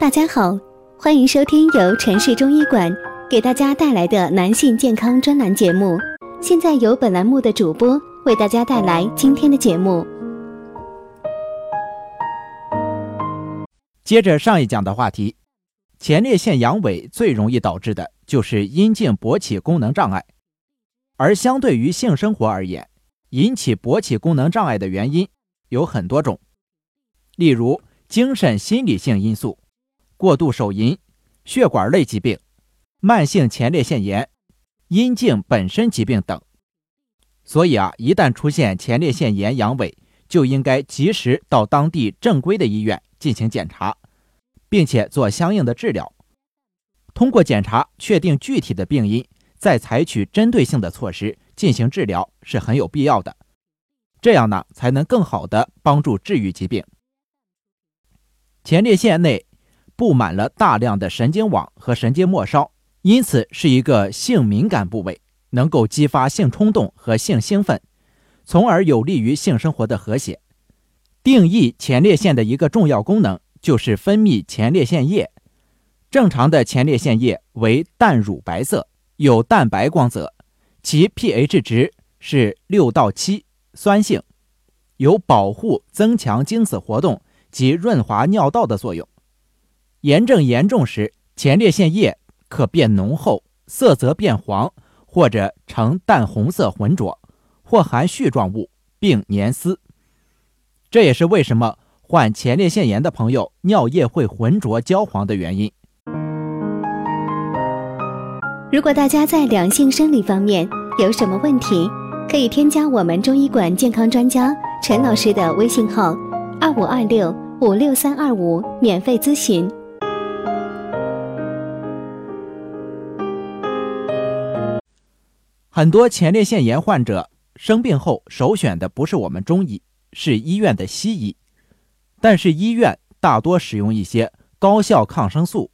大家好，欢迎收听由城市中医馆给大家带来的男性健康专栏节目。现在由本栏目的主播为大家带来今天的节目。接着上一讲的话题，前列腺阳痿最容易导致的就是阴茎勃起功能障碍，而相对于性生活而言，引起勃起功能障碍的原因有很多种，例如精神心理性因素。过度手淫、血管类疾病、慢性前列腺炎、阴茎本身疾病等。所以啊，一旦出现前列腺炎阳痿，就应该及时到当地正规的医院进行检查，并且做相应的治疗。通过检查确定具体的病因，再采取针对性的措施进行治疗是很有必要的。这样呢，才能更好的帮助治愈疾病。前列腺内。布满了大量的神经网和神经末梢，因此是一个性敏感部位，能够激发性冲动和性兴奋，从而有利于性生活的和谐。定义前列腺的一个重要功能就是分泌前列腺液。正常的前列腺液为淡乳白色，有淡白光泽，其 pH 值是六到七，酸性，有保护、增强精子活动及润滑尿道的作用。炎症严重时，前列腺液可变浓厚，色泽变黄，或者呈淡红色浑浊，或含絮状物并粘丝。这也是为什么患前列腺炎的朋友尿液会浑浊焦黄的原因。如果大家在两性生理方面有什么问题，可以添加我们中医馆健康专家陈老师的微信号：二五二六五六三二五，免费咨询。很多前列腺炎患者生病后首选的不是我们中医，是医院的西医。但是医院大多使用一些高效抗生素、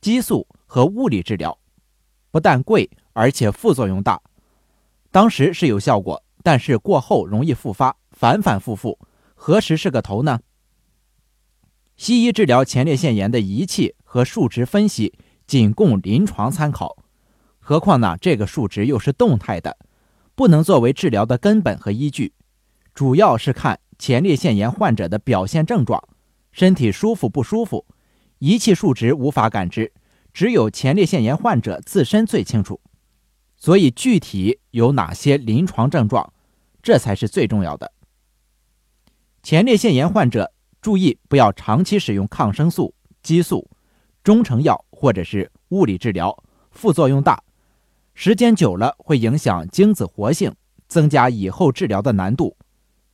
激素和物理治疗，不但贵，而且副作用大。当时是有效果，但是过后容易复发，反反复复，何时是个头呢？西医治疗前列腺炎的仪器和数值分析仅供临床参考。何况呢？这个数值又是动态的，不能作为治疗的根本和依据。主要是看前列腺炎患者的表现症状，身体舒服不舒服，仪器数值无法感知，只有前列腺炎患者自身最清楚。所以具体有哪些临床症状，这才是最重要的。前列腺炎患者注意不要长期使用抗生素、激素、中成药或者是物理治疗，副作用大。时间久了会影响精子活性，增加以后治疗的难度。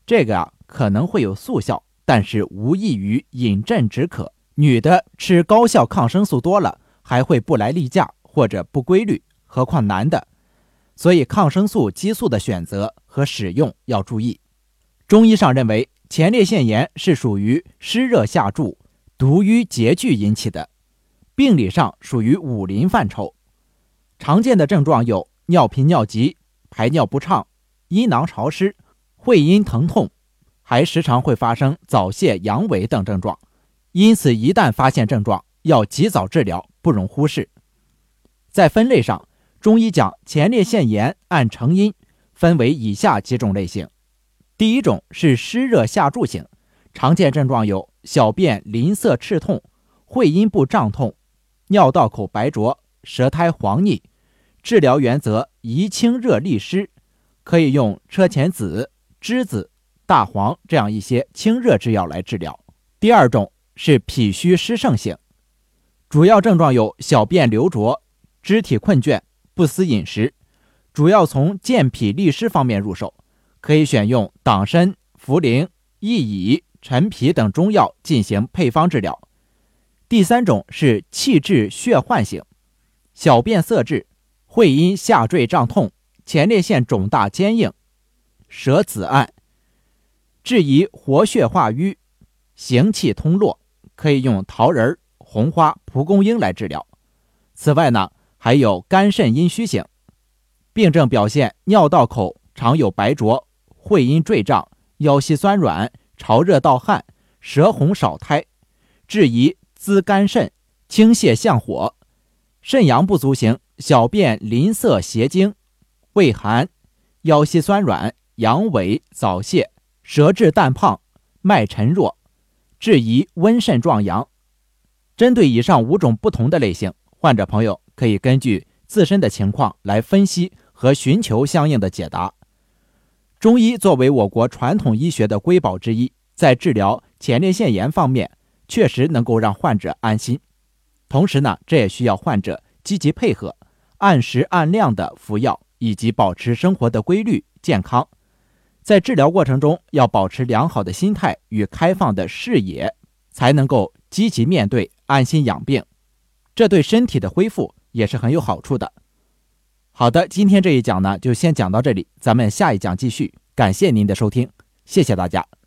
这个啊可能会有速效，但是无异于饮鸩止渴。女的吃高效抗生素多了，还会不来例假或者不规律，何况男的？所以抗生素、激素的选择和使用要注意。中医上认为，前列腺炎是属于湿热下注、毒瘀结聚引起的，病理上属于五淋范畴。常见的症状有尿频尿急、排尿不畅、阴囊潮湿、会阴疼痛，还时常会发生早泄、阳痿等症状。因此，一旦发现症状，要及早治疗，不容忽视。在分类上，中医讲前列腺炎按成因分为以下几种类型：第一种是湿热下注型，常见症状有小便淋涩赤痛、会阴部胀痛、尿道口白浊、舌苔黄腻。治疗原则宜清热利湿，可以用车前子、栀子、大黄这样一些清热之药来治疗。第二种是脾虚湿盛型，主要症状有小便流浊、肢体困倦、不思饮食，主要从健脾利湿方面入手，可以选用党参、茯苓、薏苡、陈皮等中药进行配方治疗。第三种是气滞血患型，小便色滞。会阴下坠胀痛，前列腺肿大坚硬，舌紫暗，质疑活血化瘀，行气通络，可以用桃仁、红花、蒲公英来治疗。此外呢，还有肝肾阴虚型，病症表现尿道口常有白浊，会阴坠胀，腰膝酸软，潮热盗汗，舌红少苔，质疑滋肝肾、清泻降火；肾阳不足型，小便淋涩邪精，畏寒，腰膝酸软，阳痿早泄，舌质淡胖，脉沉弱，质疑温肾壮阳。针对以上五种不同的类型，患者朋友可以根据自身的情况来分析和寻求相应的解答。中医作为我国传统医学的瑰宝之一，在治疗前列腺炎方面确实能够让患者安心。同时呢，这也需要患者积极配合，按时按量的服药，以及保持生活的规律健康。在治疗过程中，要保持良好的心态与开放的视野，才能够积极面对，安心养病。这对身体的恢复也是很有好处的。好的，今天这一讲呢，就先讲到这里，咱们下一讲继续。感谢您的收听，谢谢大家。